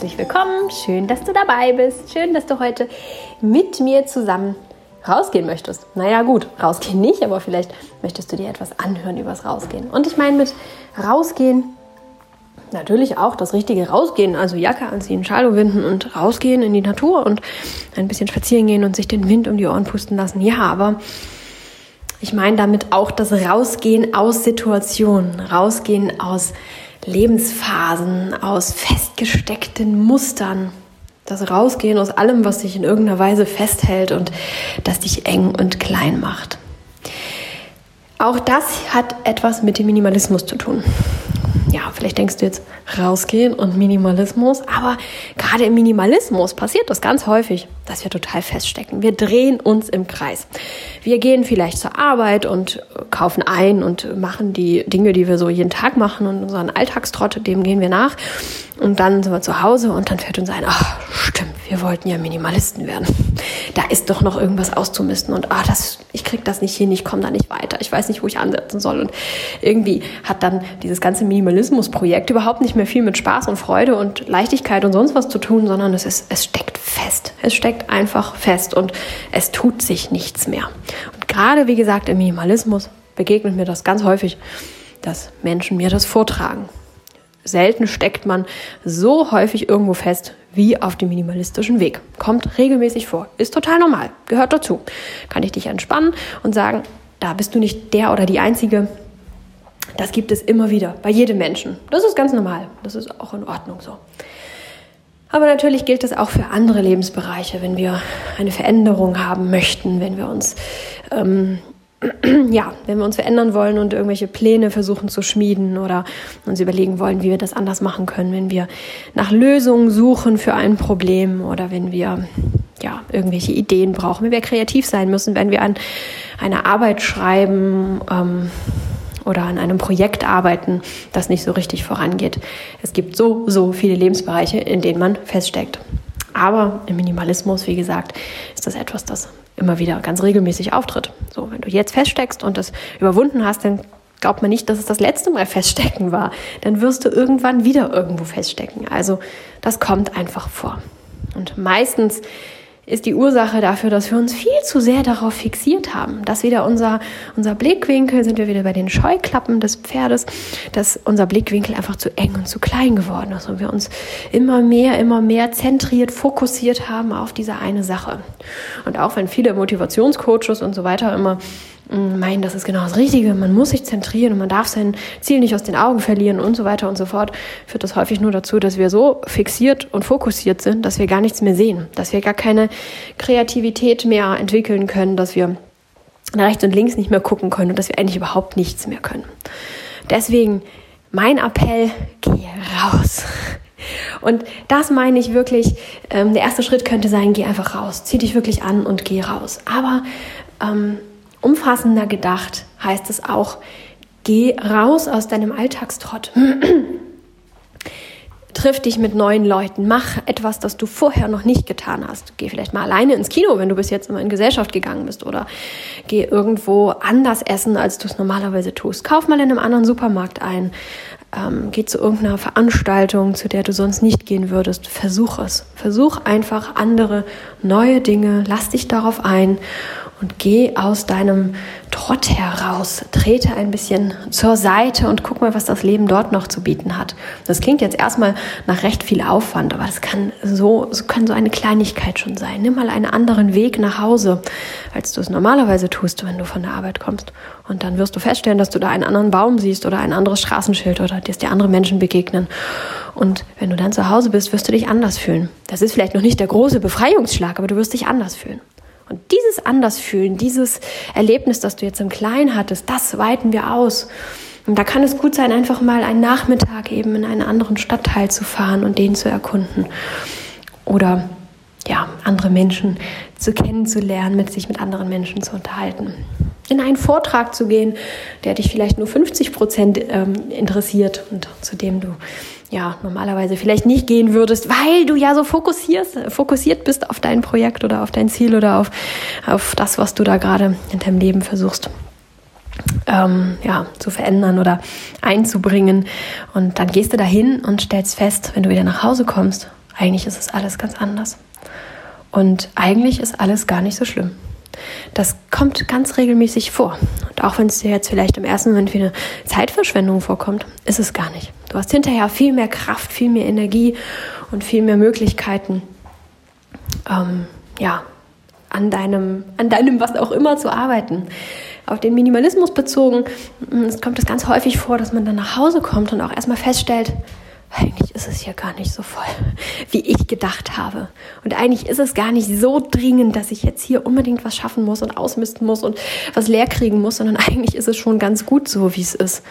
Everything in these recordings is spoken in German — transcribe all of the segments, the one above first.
herzlich willkommen. Schön, dass du dabei bist. Schön, dass du heute mit mir zusammen rausgehen möchtest. Naja, gut, rausgehen nicht, aber vielleicht möchtest du dir etwas anhören übers Rausgehen. Und ich meine mit rausgehen natürlich auch das richtige Rausgehen, also Jacke anziehen, Schalo winden und rausgehen in die Natur und ein bisschen spazieren gehen und sich den Wind um die Ohren pusten lassen. Ja, aber ich meine damit auch das Rausgehen aus Situationen, Rausgehen aus Lebensphasen, aus festgesteckten Mustern. Das Rausgehen aus allem, was dich in irgendeiner Weise festhält und das dich eng und klein macht. Auch das hat etwas mit dem Minimalismus zu tun ja, vielleicht denkst du jetzt rausgehen und Minimalismus, aber gerade im Minimalismus passiert das ganz häufig, dass wir total feststecken. Wir drehen uns im Kreis. Wir gehen vielleicht zur Arbeit und kaufen ein und machen die Dinge, die wir so jeden Tag machen und unseren Alltagstrott, dem gehen wir nach. Und dann sind wir zu Hause und dann fällt uns ein, ach, stimmt, wir wollten ja Minimalisten werden. Da ist doch noch irgendwas auszumisten und ah, das, ich krieg das nicht hin, ich komme da nicht weiter, ich weiß nicht, wo ich ansetzen soll. Und irgendwie hat dann dieses ganze Minimalismus-Projekt überhaupt nicht mehr viel mit Spaß und Freude und Leichtigkeit und sonst was zu tun, sondern es ist, es steckt fest. Es steckt einfach fest und es tut sich nichts mehr. Und gerade, wie gesagt, im Minimalismus begegnet mir das ganz häufig, dass Menschen mir das vortragen selten steckt man so häufig irgendwo fest wie auf dem minimalistischen Weg. Kommt regelmäßig vor. Ist total normal. Gehört dazu. Kann ich dich entspannen und sagen, da bist du nicht der oder die Einzige. Das gibt es immer wieder bei jedem Menschen. Das ist ganz normal. Das ist auch in Ordnung so. Aber natürlich gilt das auch für andere Lebensbereiche, wenn wir eine Veränderung haben möchten, wenn wir uns ähm, ja, wenn wir uns verändern wollen und irgendwelche Pläne versuchen zu schmieden oder uns überlegen wollen, wie wir das anders machen können, wenn wir nach Lösungen suchen für ein Problem oder wenn wir ja, irgendwelche Ideen brauchen, wenn wir kreativ sein müssen, wenn wir an einer Arbeit schreiben ähm, oder an einem Projekt arbeiten, das nicht so richtig vorangeht. Es gibt so, so viele Lebensbereiche, in denen man feststeckt. Aber im Minimalismus, wie gesagt, ist das etwas, das immer wieder ganz regelmäßig auftritt. So, wenn du jetzt feststeckst und das überwunden hast, dann glaubt man nicht, dass es das letzte Mal feststecken war. Dann wirst du irgendwann wieder irgendwo feststecken. Also das kommt einfach vor. Und meistens ist die Ursache dafür, dass wir uns viel zu sehr darauf fixiert haben. Dass wieder unser, unser Blickwinkel, sind wir wieder bei den Scheuklappen des Pferdes, dass unser Blickwinkel einfach zu eng und zu klein geworden ist und wir uns immer mehr, immer mehr zentriert, fokussiert haben auf diese eine Sache. Und auch wenn viele Motivationscoaches und so weiter immer meinen, das ist genau das Richtige, man muss sich zentrieren und man darf sein Ziel nicht aus den Augen verlieren und so weiter und so fort, führt das häufig nur dazu, dass wir so fixiert und fokussiert sind, dass wir gar nichts mehr sehen, dass wir gar keine Kreativität mehr entwickeln können, dass wir rechts und links nicht mehr gucken können und dass wir eigentlich überhaupt nichts mehr können. Deswegen mein Appell, geh raus. Und das meine ich wirklich, ähm, der erste Schritt könnte sein, geh einfach raus, zieh dich wirklich an und geh raus. Aber ähm, umfassender gedacht heißt es auch, geh raus aus deinem Alltagstrott. Triff dich mit neuen Leuten, mach etwas, das du vorher noch nicht getan hast. Geh vielleicht mal alleine ins Kino, wenn du bis jetzt immer in Gesellschaft gegangen bist oder geh irgendwo anders essen, als du es normalerweise tust. Kauf mal in einem anderen Supermarkt ein. Ähm, geh zu irgendeiner Veranstaltung, zu der du sonst nicht gehen würdest. Versuch es. Versuch einfach andere neue Dinge. Lass dich darauf ein und geh aus deinem Trott heraus, trete ein bisschen zur Seite und guck mal, was das Leben dort noch zu bieten hat. Das klingt jetzt erstmal nach recht viel Aufwand, aber das kann so, so kann so eine Kleinigkeit schon sein. Nimm mal einen anderen Weg nach Hause, als du es normalerweise tust, wenn du von der Arbeit kommst. Und dann wirst du feststellen, dass du da einen anderen Baum siehst oder ein anderes Straßenschild oder dass dir andere Menschen begegnen. Und wenn du dann zu Hause bist, wirst du dich anders fühlen. Das ist vielleicht noch nicht der große Befreiungsschlag, aber du wirst dich anders fühlen. Und dieses Andersfühlen, dieses Erlebnis, das du jetzt im Kleinen hattest, das weiten wir aus. Und da kann es gut sein, einfach mal einen Nachmittag eben in einen anderen Stadtteil zu fahren und den zu erkunden. Oder ja, andere Menschen zu kennenzulernen, mit sich mit anderen Menschen zu unterhalten. In einen Vortrag zu gehen, der dich vielleicht nur 50 Prozent ähm, interessiert und zu dem du ja normalerweise vielleicht nicht gehen würdest, weil du ja so fokussierst, fokussiert bist auf dein Projekt oder auf dein Ziel oder auf, auf das, was du da gerade in deinem Leben versuchst ähm, ja, zu verändern oder einzubringen. Und dann gehst du dahin und stellst fest, wenn du wieder nach Hause kommst, eigentlich ist es alles ganz anders. Und eigentlich ist alles gar nicht so schlimm. Das kommt ganz regelmäßig vor. Und auch wenn es dir jetzt vielleicht im ersten Moment wie eine Zeitverschwendung vorkommt, ist es gar nicht. Du hast hinterher viel mehr Kraft, viel mehr Energie und viel mehr Möglichkeiten, ähm, ja, an deinem, an deinem was auch immer zu arbeiten. Auf den Minimalismus bezogen, es kommt es ganz häufig vor, dass man dann nach Hause kommt und auch erstmal feststellt, eigentlich ist es ja gar nicht so voll, wie ich gedacht habe. Und eigentlich ist es gar nicht so dringend, dass ich jetzt hier unbedingt was schaffen muss und ausmisten muss und was leer kriegen muss, sondern eigentlich ist es schon ganz gut so, wie es ist.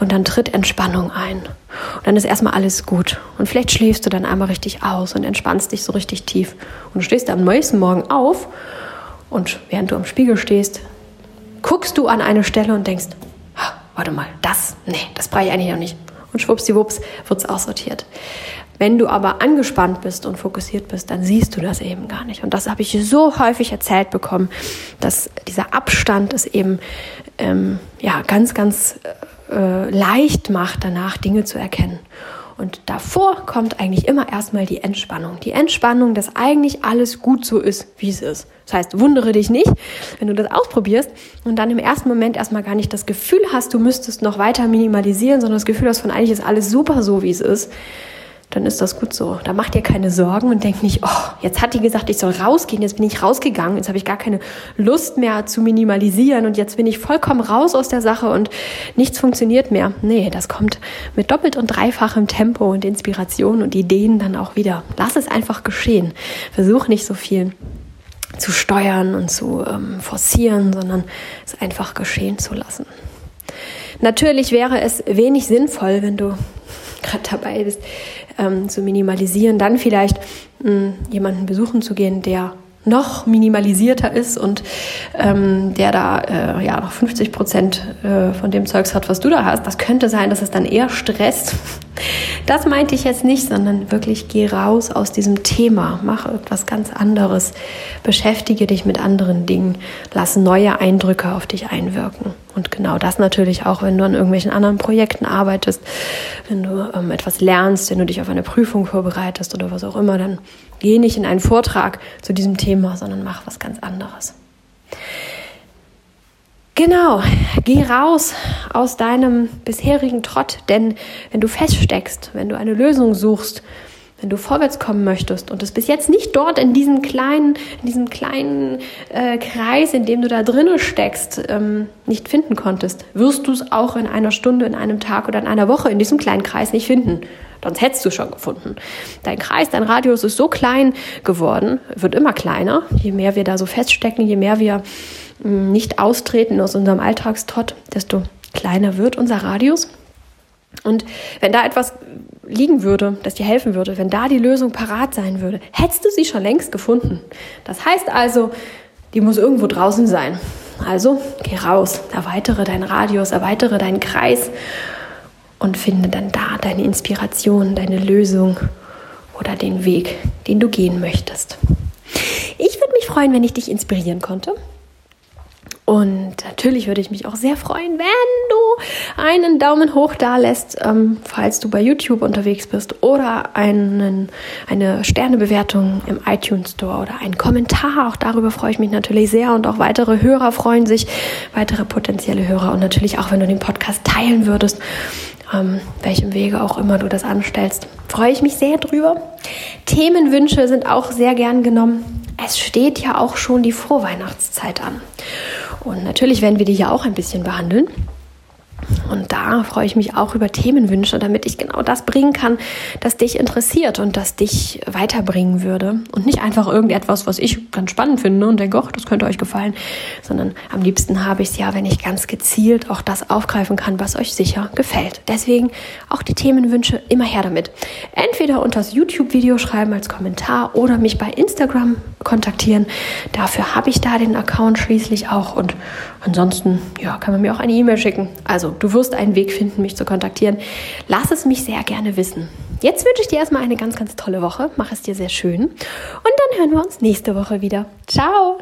Und dann tritt Entspannung ein. Und dann ist erstmal alles gut. Und vielleicht schläfst du dann einmal richtig aus und entspannst dich so richtig tief. Und du stehst am nächsten Morgen auf und während du am Spiegel stehst, guckst du an eine Stelle und denkst, warte mal, das, nee, das brauche ich eigentlich noch nicht und schwuppsiwupps wird es aussortiert. Wenn du aber angespannt bist und fokussiert bist, dann siehst du das eben gar nicht. Und das habe ich so häufig erzählt bekommen, dass dieser Abstand es eben ähm, ja, ganz, ganz äh, leicht macht, danach Dinge zu erkennen. Und davor kommt eigentlich immer erstmal die Entspannung. Die Entspannung, dass eigentlich alles gut so ist, wie es ist. Das heißt, wundere dich nicht, wenn du das ausprobierst und dann im ersten Moment erstmal gar nicht das Gefühl hast, du müsstest noch weiter minimalisieren, sondern das Gefühl hast von eigentlich ist alles super so, wie es ist dann ist das gut so. Da macht ihr keine Sorgen und denkt nicht, oh, jetzt hat die gesagt, ich soll rausgehen, jetzt bin ich rausgegangen, jetzt habe ich gar keine Lust mehr zu minimalisieren und jetzt bin ich vollkommen raus aus der Sache und nichts funktioniert mehr. Nee, das kommt mit doppelt und dreifachem Tempo und Inspiration und Ideen dann auch wieder. Lass es einfach geschehen. Versuch nicht so viel zu steuern und zu ähm, forcieren, sondern es einfach geschehen zu lassen. Natürlich wäre es wenig sinnvoll, wenn du gerade dabei bist, ähm, zu minimalisieren, dann vielleicht mh, hm, jemanden besuchen zu gehen, der noch minimalisierter ist und ähm, der da äh, ja noch 50 Prozent äh, von dem Zeugs hat, was du da hast. Das könnte sein, dass es dann eher stresst. Das meinte ich jetzt nicht, sondern wirklich geh raus aus diesem Thema, mach etwas ganz anderes, beschäftige dich mit anderen Dingen, lass neue Eindrücke auf dich einwirken. Und genau das natürlich auch, wenn du an irgendwelchen anderen Projekten arbeitest, wenn du ähm, etwas lernst, wenn du dich auf eine Prüfung vorbereitest oder was auch immer, dann geh nicht in einen Vortrag zu diesem Thema, sondern mach was ganz anderes. Genau, geh raus aus deinem bisherigen Trott, denn wenn du feststeckst, wenn du eine Lösung suchst, wenn du vorwärts kommen möchtest und es bis jetzt nicht dort in diesem kleinen, in diesem kleinen äh, Kreis, in dem du da drinnen steckst, ähm, nicht finden konntest, wirst du es auch in einer Stunde, in einem Tag oder in einer Woche in diesem kleinen Kreis nicht finden. Sonst hättest du schon gefunden. Dein Kreis, dein Radius ist so klein geworden, wird immer kleiner, je mehr wir da so feststecken, je mehr wir mh, mm, nicht austreten aus unserem Alltagstrott, desto kleiner wird unser Radius. Und wenn da etwas liegen würde, das dir helfen würde, wenn da die Lösung parat sein würde, hättest du sie schon längst gefunden. Das heißt also, die muss irgendwo draußen sein. Also geh raus, erweitere deinen Radius, erweitere deinen Kreis und finde dann da deine Inspiration, deine Lösung oder den Weg, den du gehen möchtest. Ich würde mich freuen, wenn ich dich inspirieren konnte. Und natürlich würde ich mich auch sehr freuen, wenn du einen Daumen hoch da lässt, ähm, falls du bei YouTube unterwegs bist oder einen, eine Sternebewertung im iTunes Store oder einen Kommentar. Auch darüber freue ich mich natürlich sehr und auch weitere Hörer freuen sich, weitere potenzielle Hörer und natürlich auch, wenn du den Podcast teilen würdest, ähm, welchem Wege auch immer du das anstellst, freue ich mich sehr drüber. Themenwünsche sind auch sehr gern genommen. Es steht ja auch schon die Vorweihnachtszeit an. Und natürlich werden wir die ja auch ein bisschen behandeln. Und da freue ich mich auch über Themenwünsche, damit ich genau das bringen kann, das dich interessiert und das dich weiterbringen würde. Und nicht einfach irgendetwas, was ich ganz spannend finde und denke, ach, das könnte euch gefallen, sondern am liebsten habe ich es ja, wenn ich ganz gezielt auch das aufgreifen kann, was euch sicher gefällt. Deswegen auch die Themenwünsche immer her damit. Entweder unter das YouTube-Video schreiben als Kommentar oder mich bei Instagram kontaktieren. Dafür habe ich da den Account schließlich auch und ansonsten ja, kann man mir auch eine E-Mail schicken. Also du wirst einen Weg finden, mich zu kontaktieren. Lass es mich sehr gerne wissen. Jetzt wünsche ich dir erstmal eine ganz, ganz tolle Woche. Mach es dir sehr schön. Und dann hören wir uns nächste Woche wieder. Ciao!